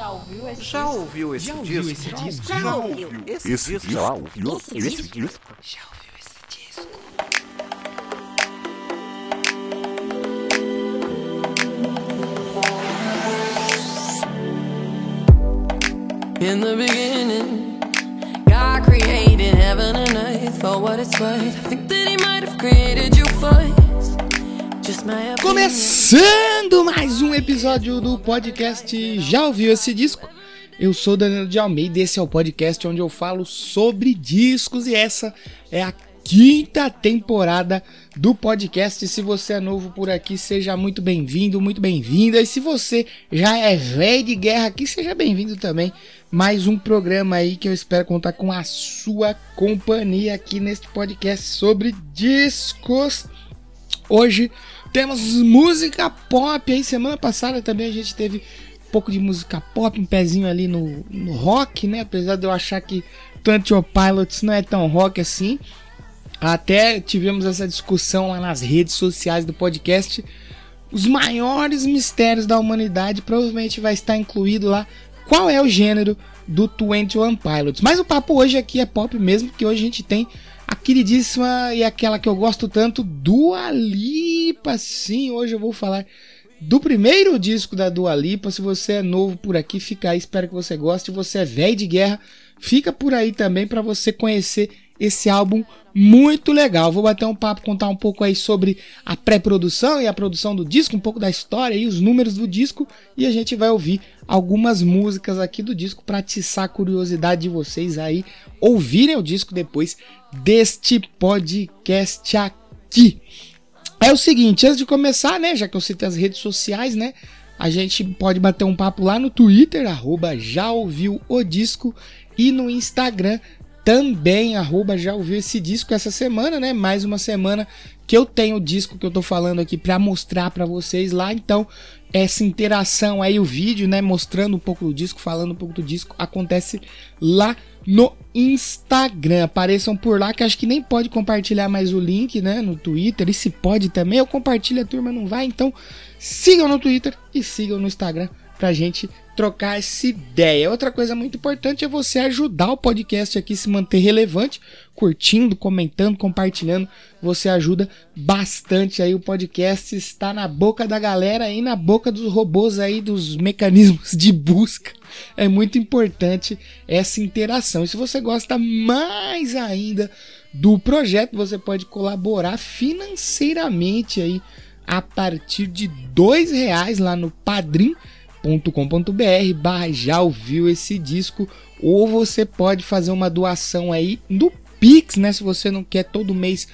Já ouviu esse Já disco? ouviu esse Já disco? ouviu esse disco? Já ouviu esse Esse disco? já ouviu Esse esse disco? disco? Já ouviu esse disco? In the beginning, God created heaven and earth for what it's worth. I think that He might have created you first. Começando mais um episódio do podcast Já ouviu esse disco? Eu sou Danilo de Almeida e esse é o podcast onde eu falo sobre discos e essa é a quinta temporada do podcast. Se você é novo por aqui, seja muito bem-vindo, muito bem-vinda. E se você já é velho de guerra aqui, seja bem-vindo também. Mais um programa aí que eu espero contar com a sua companhia aqui neste podcast sobre discos. Hoje temos música pop. Aí semana passada também a gente teve um pouco de música pop, um pezinho ali no, no rock, né? Apesar de eu achar que Twenty Pilots não é tão rock assim. Até tivemos essa discussão lá nas redes sociais do podcast. Os maiores mistérios da humanidade provavelmente vai estar incluído lá. Qual é o gênero do 21 Pilots? Mas o papo hoje aqui é pop mesmo, porque hoje a gente tem a queridíssima e aquela que eu gosto tanto, Dua Lipa. Sim, hoje eu vou falar do primeiro disco da Dua Lipa. Se você é novo por aqui, fica aí, espero que você goste. Se você é velho de guerra, fica por aí também para você conhecer esse álbum muito legal. Vou bater um papo, contar um pouco aí sobre a pré-produção e a produção do disco, um pouco da história e os números do disco e a gente vai ouvir algumas músicas aqui do disco para atiçar a curiosidade de vocês aí ouvirem o disco depois deste podcast aqui. É o seguinte, antes de começar, né, já que eu citei as redes sociais, né, a gente pode bater um papo lá no Twitter, arroba já ouviu o disco, e no Instagram também, arroba já ouviu esse disco essa semana, né, mais uma semana que eu tenho o disco que eu tô falando aqui para mostrar para vocês lá, então essa interação aí, o vídeo, né, mostrando um pouco do disco, falando um pouco do disco, acontece lá no Instagram. Apareçam por lá, que acho que nem pode compartilhar mais o link, né, no Twitter. E se pode também, eu compartilho, a turma não vai. Então, sigam no Twitter e sigam no Instagram pra gente trocar essa ideia. Outra coisa muito importante é você ajudar o podcast aqui se manter relevante, curtindo, comentando, compartilhando. Você ajuda bastante aí o podcast está na boca da galera aí, na boca dos robôs aí, dos mecanismos de busca. É muito importante essa interação. E se você gosta mais ainda do projeto, você pode colaborar financeiramente aí a partir de dois reais lá no Padrim com.br barra já ouviu esse disco ou você pode fazer uma doação aí no Pix, né? Se você não quer todo mês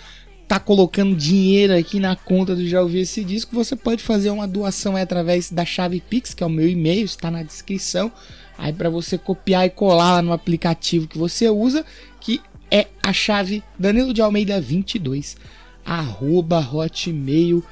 tá colocando dinheiro aqui na conta do já ouviu esse disco, você pode fazer uma doação através da chave Pix, que é o meu e-mail, está na descrição. Aí para você copiar e colar lá no aplicativo que você usa, que é a chave Danilo de Almeida 22 arroba hotmail.com.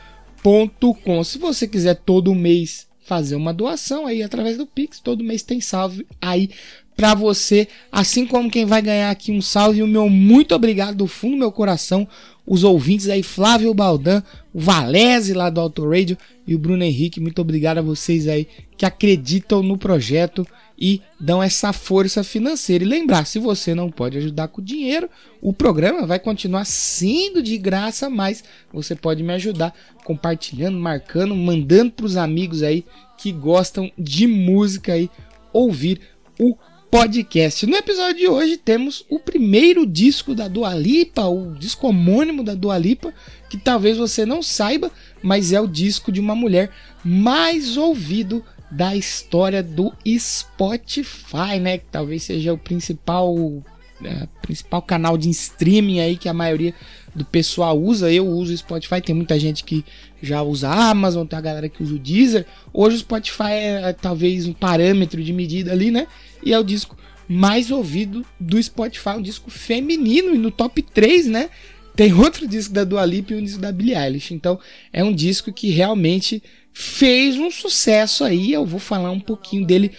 Se você quiser todo mês fazer uma doação aí através do Pix. Todo mês tem salve aí para você, assim como quem vai ganhar aqui um salve, o meu muito obrigado do fundo do meu coração, os ouvintes aí, Flávio Baldan, o Valese lá do Auto Radio e o Bruno Henrique, muito obrigado a vocês aí que acreditam no projeto e dão essa força financeira. E lembrar, se você não pode ajudar com dinheiro, o programa vai continuar sendo de graça, mas você pode me ajudar compartilhando, marcando, mandando para os amigos aí que gostam de música aí ouvir o podcast. No episódio de hoje temos o primeiro disco da Dua Lipa, o disco homônimo da Dua Lipa, que talvez você não saiba, mas é o disco de uma mulher mais ouvido da história do Spotify, né? Que talvez seja o principal, é, principal canal de streaming aí que a maioria do pessoal usa. Eu uso o Spotify, tem muita gente que já usa a Amazon, tem a galera que usa o Deezer. Hoje o Spotify é, é talvez um parâmetro de medida ali, né? E é o disco mais ouvido do Spotify, um disco feminino e no top 3, né? Tem outro disco da Dua Lipa e um disco da Billie Eilish. Então é um disco que realmente fez um sucesso aí. Eu vou falar um pouquinho dele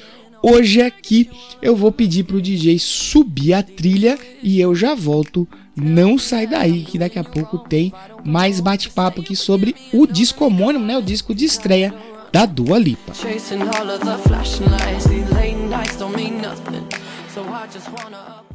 hoje aqui. Eu vou pedir pro DJ subir a trilha e eu já volto. Não sai daí que daqui a pouco tem mais bate-papo aqui sobre o disco homônimo, né? O disco de estreia da Dua Lipa. Chasing all of the flashing lights. These late nights don't mean nothing. So I just wanna.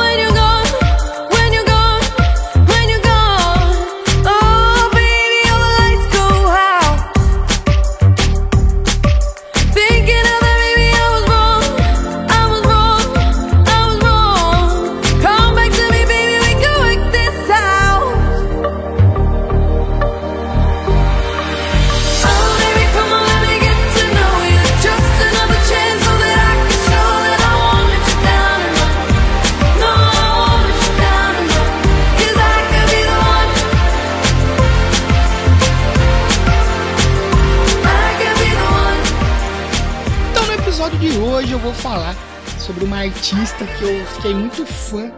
artista que eu fiquei muito fã.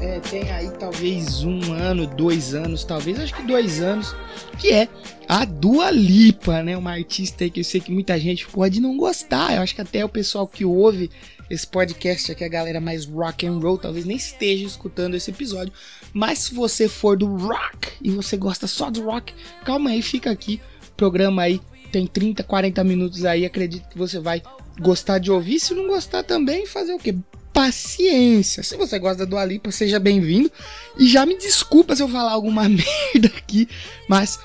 É, tem aí talvez um ano, dois anos, talvez, acho que dois anos, que é a Dua Lipa, né? Uma artista que eu sei que muita gente pode não gostar. Eu acho que até o pessoal que ouve esse podcast aqui, a galera mais rock and roll, talvez nem esteja escutando esse episódio. Mas se você for do rock e você gosta só do rock, calma aí, fica aqui. Programa aí tem 30, 40 minutos aí, acredito que você vai gostar de ouvir. Se não gostar também, fazer o quê? Paciência. Se você gosta da Dua Lipa, seja bem-vindo. E já me desculpa se eu falar alguma merda aqui, mas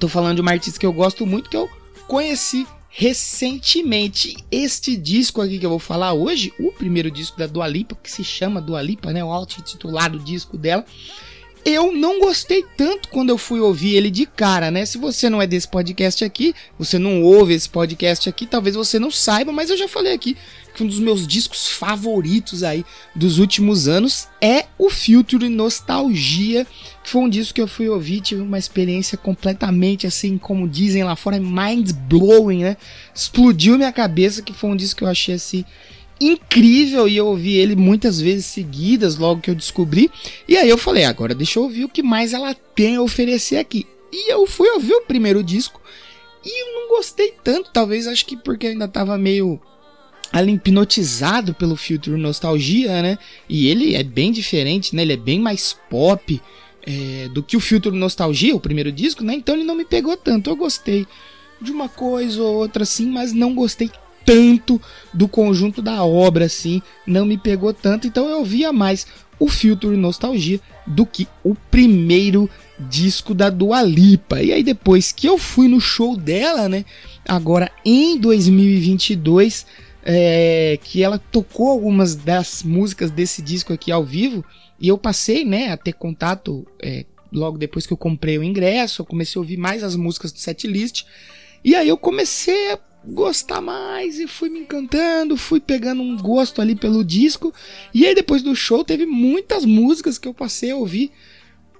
tô falando de uma artista que eu gosto muito, que eu conheci recentemente. Este disco aqui que eu vou falar hoje, o primeiro disco da Dua Lipa, que se chama Dua Lipa, né? O auto-intitulado disco dela. Eu não gostei tanto quando eu fui ouvir ele de cara, né? Se você não é desse podcast aqui, você não ouve esse podcast aqui, talvez você não saiba, mas eu já falei aqui que um dos meus discos favoritos aí dos últimos anos é o Future Nostalgia, que foi um disco que eu fui ouvir, tive uma experiência completamente assim, como dizem lá fora, mind blowing, né? Explodiu minha cabeça, que foi um disco que eu achei assim incrível e eu ouvi ele muitas vezes seguidas logo que eu descobri. E aí eu falei, agora deixa eu ouvir o que mais ela tem a oferecer aqui. E eu fui ouvir o primeiro disco e eu não gostei tanto, talvez acho que porque eu ainda tava meio ali hipnotizado pelo Future Nostalgia, né? E ele é bem diferente, né? Ele é bem mais pop é, do que o Future Nostalgia, o primeiro disco, né? Então ele não me pegou tanto. Eu gostei de uma coisa ou outra assim, mas não gostei tanto do conjunto da obra assim, não me pegou tanto, então eu via mais o Future Nostalgia do que o primeiro disco da Dua Lipa. E aí depois que eu fui no show dela, né, agora em 2022, é, que ela tocou algumas das músicas desse disco aqui ao vivo, e eu passei, né, a ter contato é, logo depois que eu comprei o ingresso, eu comecei a ouvir mais as músicas do setlist, e aí eu comecei a gostar mais e fui me encantando, fui pegando um gosto ali pelo disco. E aí depois do show teve muitas músicas que eu passei a ouvir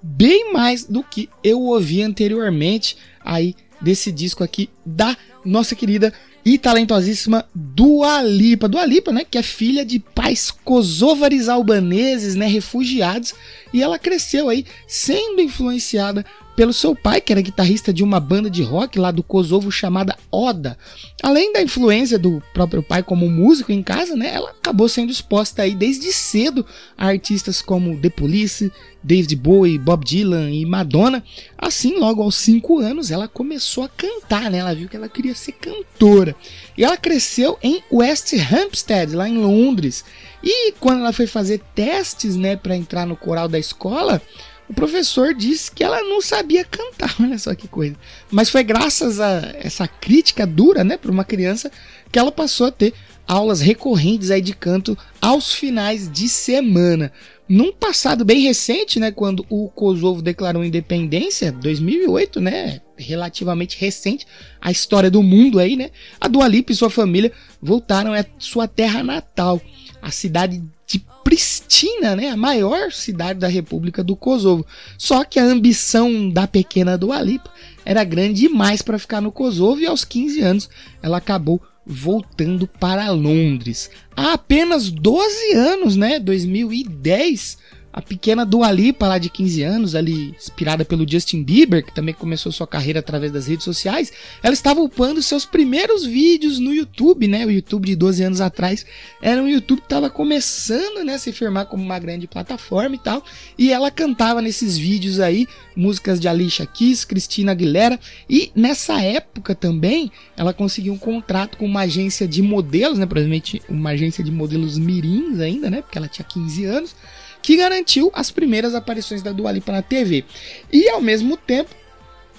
bem mais do que eu ouvi anteriormente aí desse disco aqui da nossa querida e talentosíssima Dua Lipa. Dua Lipa, né, que é filha de pais kosovares albaneses, né, refugiados, e ela cresceu aí sendo influenciada pelo seu pai, que era guitarrista de uma banda de rock lá do Kosovo chamada Oda. Além da influência do próprio pai como músico em casa, né, ela acabou sendo exposta aí desde cedo a artistas como The Police, David Bowie, Bob Dylan e Madonna. Assim, logo aos 5 anos, ela começou a cantar, né? Ela viu que ela queria ser cantora. E ela cresceu em West Hampstead, lá em Londres. E quando ela foi fazer testes, né, para entrar no coral da escola, o professor disse que ela não sabia cantar, olha só que coisa. Mas foi graças a essa crítica dura, né, para uma criança, que ela passou a ter aulas recorrentes aí de canto aos finais de semana. Num passado bem recente, né, quando o Kosovo declarou independência, 2008, né, relativamente recente, a história do mundo aí, né, a Dua Lipa e sua família voltaram à sua terra natal, a cidade de Pristina, né, a maior cidade da República do Kosovo. Só que a ambição da pequena Dua Lipa era grande demais para ficar no Kosovo e aos 15 anos ela acabou voltando para Londres. Há apenas 12 anos, né, 2010, a pequena Dua Lipa, lá de 15 anos, ali inspirada pelo Justin Bieber, que também começou sua carreira através das redes sociais, ela estava upando seus primeiros vídeos no YouTube, né? O YouTube de 12 anos atrás era um YouTube que estava começando, né, a se firmar como uma grande plataforma e tal, e ela cantava nesses vídeos aí músicas de Alicia Keys, Christina Aguilera, e nessa época também ela conseguiu um contrato com uma agência de modelos, né, provavelmente uma agência de modelos mirins ainda, né, porque ela tinha 15 anos, que garantiu as primeiras aparições da Dua Lipa na TV. E ao mesmo tempo,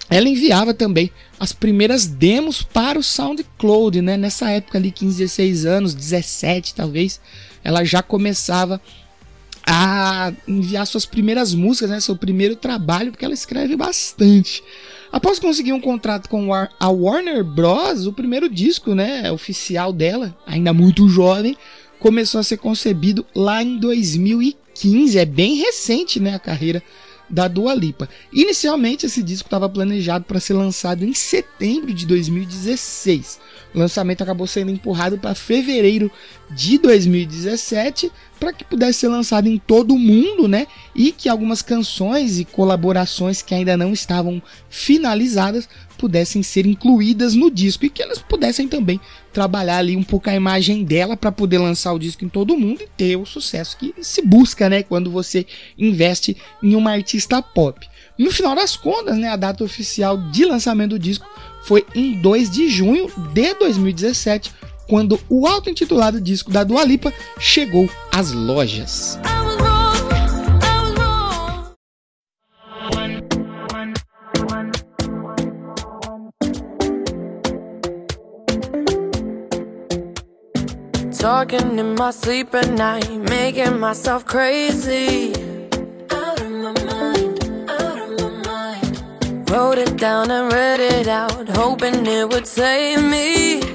ela enviava também as primeiras demos para o SoundCloud, né? Nessa época ali, 15, 16 anos, 17 talvez, ela já começava a enviar suas primeiras músicas, né? Seu primeiro trabalho, porque ela escreve bastante. Após conseguir um contrato com a Warner Bros, o primeiro disco, né, oficial dela, ainda muito jovem, começou a ser concebido lá em 2015. É bem recente, né, a carreira da Dua Lipa. Inicialmente esse disco estava planejado para ser lançado em setembro de 2016. O lançamento acabou sendo empurrado para fevereiro de 2017 para que pudesse ser lançado em todo o mundo, né? E que algumas canções e colaborações que ainda não estavam finalizadas pudessem ser incluídas no disco e que elas pudessem também trabalhar ali um pouco a imagem dela para poder lançar o disco em todo o mundo e ter o sucesso que se busca, né, quando você investe em uma artista pop. No final das contas, né, a data oficial de lançamento do disco foi em 2 de junho de 2017, quando o auto-intitulado disco da Dua Lipa chegou às lojas. Talking in my sleep at night, making myself crazy. Out of my mind, out of my mind. Wrote it down and read it out, hoping it would save me.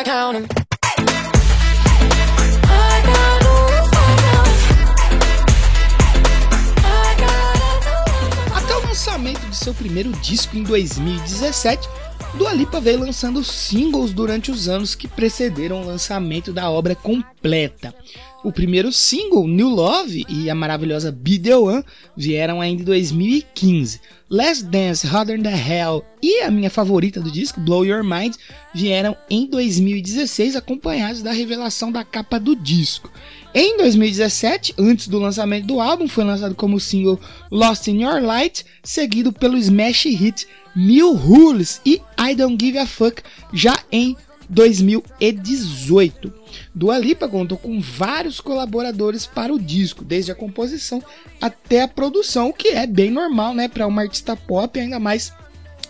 I Até o lançamento de seu primeiro disco em 2017, Dua Lipa veio lançando singles durante os anos que precederam o lançamento da obra completa. O primeiro single, New Love, e a maravilhosa Be The One vieram ainda em 2015. Last Dance, Harder Than Hell e a minha favorita do disco, Blow Your Mind, vieram em 2016, acompanhados da revelação da capa do disco. Em 2017, antes do lançamento do álbum, foi lançado como single Lost in Your Light, seguido pelo smash hit New Rules e I Don't Give a Fuck, já em 2018. Dua Lipa contou com vários colaboradores para o disco, desde a composição até a produção, o que é bem normal, né, para uma artista pop, ainda mais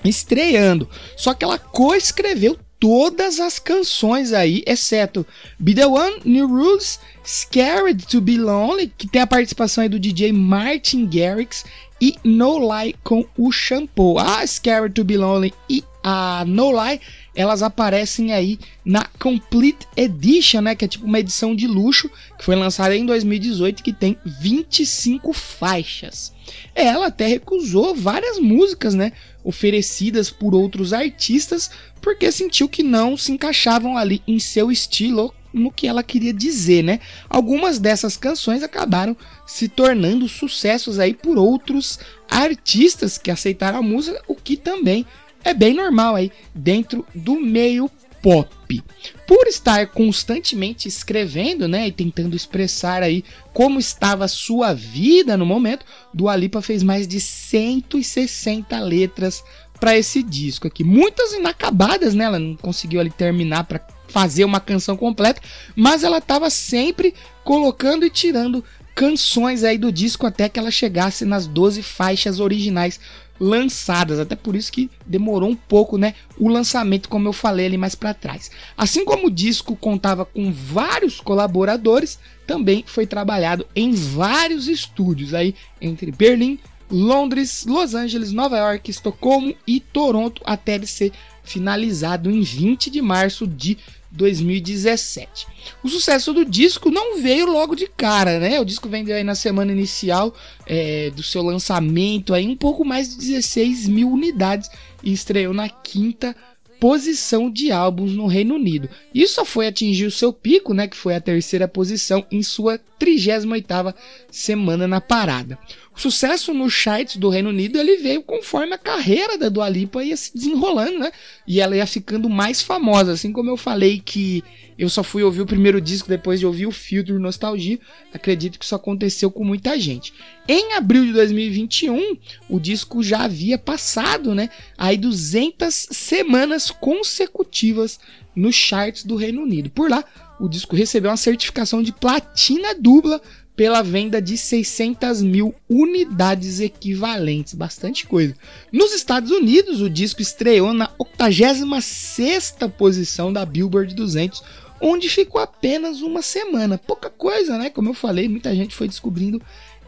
estreando. Só que ela coescreveu todas as canções aí, exceto Be The One, New Rules, Scared to Be Lonely, que tem a participação aí do DJ Martin Garrix, e No Lie com o Shampoo. A Scared to Be Lonely e a No Lie, elas aparecem aí na Complete Edition, né, que é tipo uma edição de luxo, que foi lançada em 2018 que tem 25 faixas. Ela até recusou várias músicas, né, oferecidas por outros artistas, porque sentiu que não se encaixavam ali em seu estilo no que ela queria dizer, né? Algumas dessas canções acabaram se tornando sucessos aí por outros artistas que aceitaram a música, o que também é bem normal aí dentro do meio pop. Por estar constantemente escrevendo, né, e tentando expressar aí como estava sua vida no momento, Dua Lipa fez mais de 160 letras para esse disco aqui. Muitas inacabadas, né? Ela não conseguiu ali terminar para fazer uma canção completa, mas ela tava sempre colocando e tirando canções aí do disco até que ela chegasse nas 12 faixas originais lançadas, até por isso que demorou um pouco, né, o lançamento, como eu falei ali mais para trás. Assim como o disco contava com vários colaboradores, também foi trabalhado em vários estúdios aí entre Berlim, Londres, Los Angeles, Nova York, Estocolmo e Toronto até ele ser finalizado em 20 de março de 2017. O sucesso do disco não veio logo de cara, né? O disco vendeu aí na semana inicial é, do seu lançamento aí um pouco mais de 16 mil unidades e estreou na quinta posição de álbuns no Reino Unido. Isso só foi atingir o seu pico, né, que foi a terceira posição em sua 38ª semana na parada. O sucesso nos charts do Reino Unido ele veio conforme a carreira da Dua Lipa ia se desenrolando, né? E ela ia ficando mais famosa, assim como eu falei que eu só fui ouvir o primeiro disco depois de ouvir o Filtro Nostalgia. Acredito que isso aconteceu com muita gente. Em abril de 2021, o disco já havia passado, né? Aí 200 semanas consecutivas nos charts do Reino Unido. Por lá, o disco recebeu uma certificação de platina dupla pela venda de 600 mil unidades equivalentes, bastante coisa. Nos Estados Unidos, o disco estreou na 86ª posição da Billboard 200, onde ficou apenas uma semana. Pouca coisa, né? Como eu falei, muita gente foi descobrindo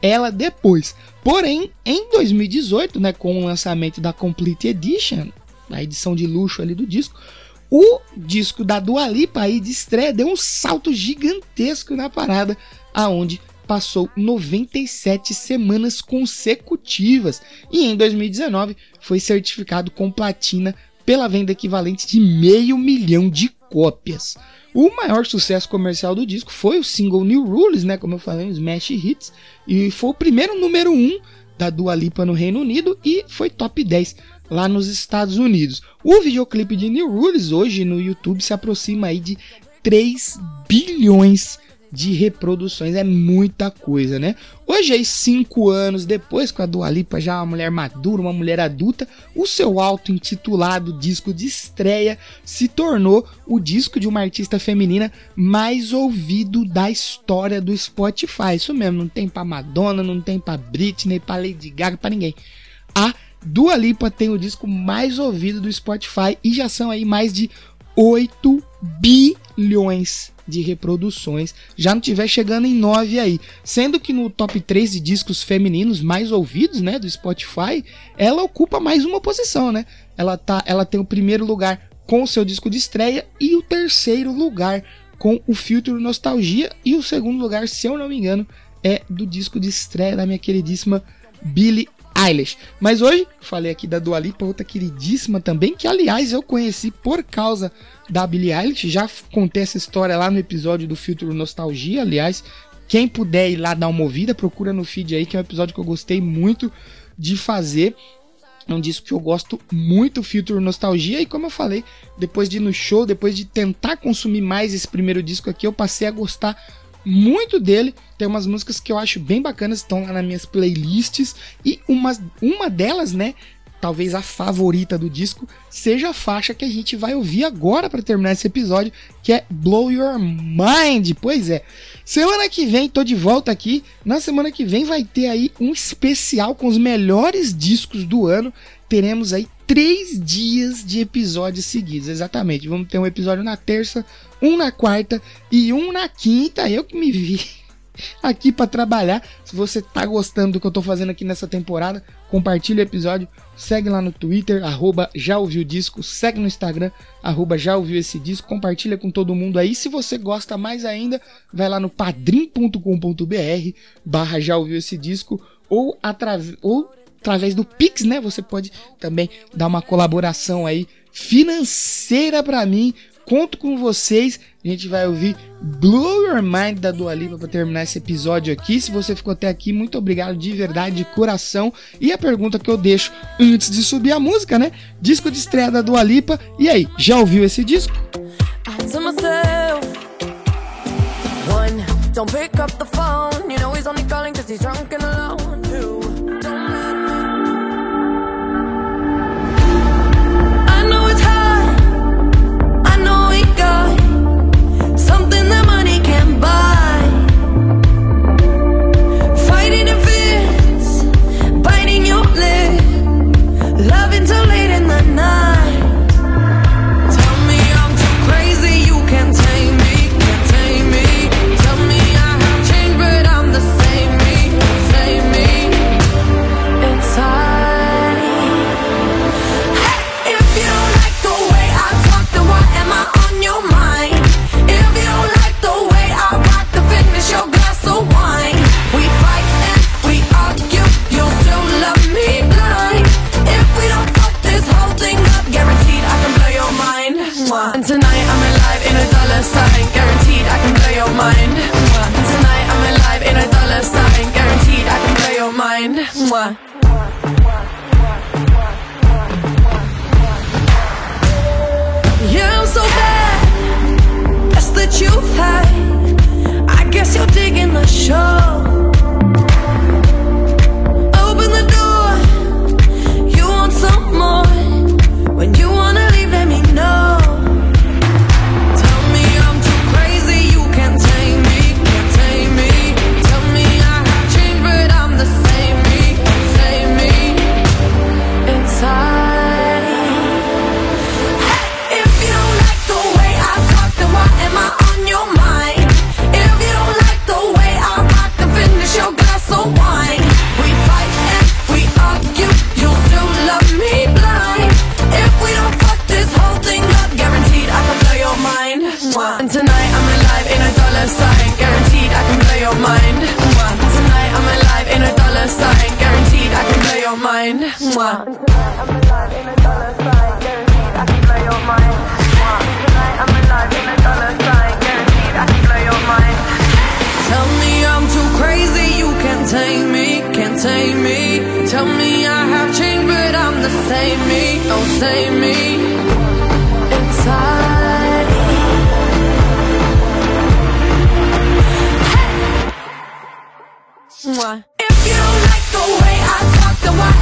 ela depois. Porém, em 2018, né, com o lançamento da Complete Edition, a edição de luxo ali do disco, o disco da Dua Lipa aí de estreia deu um salto gigantesco na parada, aonde passou 97 semanas consecutivas e em 2019 foi certificado com platina pela venda equivalente de meio milhão de cópias. O maior sucesso comercial do disco foi o single New Rules, né, como eu falei, os Smash Hits, e foi o primeiro número 1 um da Dua Lipa no Reino Unido e foi top 10 lá nos Estados Unidos. O videoclipe de New Rules hoje no YouTube se aproxima aí de 3 bilhões de reproduções, é muita coisa, né? Hoje, aí, cinco anos depois, com a Dua Lipa já uma mulher madura, uma mulher adulta, o seu auto-intitulado disco de estreia se tornou o disco de uma artista feminina mais ouvido da história do Spotify. Isso mesmo, não tem pra Madonna, não tem pra Britney, pra Lady Gaga, pra ninguém. A Dua Lipa tem o disco mais ouvido do Spotify e já são aí mais de 8 bilhões de reproduções. Já não tiver chegando em 9 aí. Sendo que no top 3 de discos femininos mais ouvidos, né, do Spotify, ela ocupa mais uma posição, né? Ela tá, ela tem o primeiro lugar com o seu disco de estreia e o terceiro lugar com o filtro Nostalgia e o segundo lugar, se eu não me engano, é do disco de estreia da minha queridíssima Billie Eilish. Mas hoje, falei aqui da Dua Lipa, outra queridíssima também, que aliás eu conheci por causa da Billie Eilish. Já contei essa história lá no episódio do Filtro Nostalgia, aliás. Quem puder ir lá dar uma ouvida, procura no feed aí, que é um episódio que eu gostei muito de fazer. É um disco que eu gosto muito, Filtro Nostalgia. E como eu falei, depois de ir no show, depois de tentar consumir mais esse primeiro disco aqui, eu passei a gostar muito dele. Tem umas músicas que eu acho bem bacanas, estão lá nas minhas playlists. E uma, uma delas, né? Talvez a favorita do disco seja a faixa que a gente vai ouvir agora para terminar esse episódio, que é Blow Your Mind. Pois é. Semana que vem tô de volta aqui. Na semana que vem vai ter aí um especial com os melhores discos do ano. Teremos aí três dias de episódios seguidos, exatamente. Vamos ter um episódio na terça, um na quarta e um na quinta. Eu que me vi aqui para trabalhar. Se você tá gostando do que eu tô fazendo aqui nessa temporada, compartilha o episódio, segue lá no Twitter, arroba já ouviu disco, segue no Instagram, arroba já ouviu esse disco, compartilha com todo mundo aí. Se você gosta mais ainda, vai lá no padrim.com.br barra já ouviu esse disco ou através através do Pix, né? Você pode também dar uma colaboração aí financeira para mim. Conto com vocês. A gente vai ouvir Blow Your Mind da Dua Lipa para terminar esse episódio aqui. Se você ficou até aqui, muito obrigado de verdade, de coração. E a pergunta que eu deixo antes de subir a música, né? Disco de estreia da Dua Lipa. E aí, já ouviu esse disco? Don't pick up the phone. You know he's only calling cause he's drunk and Mwah. Yeah, I'm so bad. That's the truth. Hey, I guess you're digging the show. Wine. We fight and we argue, you'll still love me blind. If we don't fuck this whole thing up, guaranteed I can blow your mind. And tonight I'm alive in a dollar sign, guaranteed I can blow your mind. Tonight I'm alive in a dollar sign, guaranteed I can blow your mind. Tell can't tame me, can't tame me. Tell me I have changed, but I'm the same me, oh same me. Inside. Mwah. If you like the way I talk, then why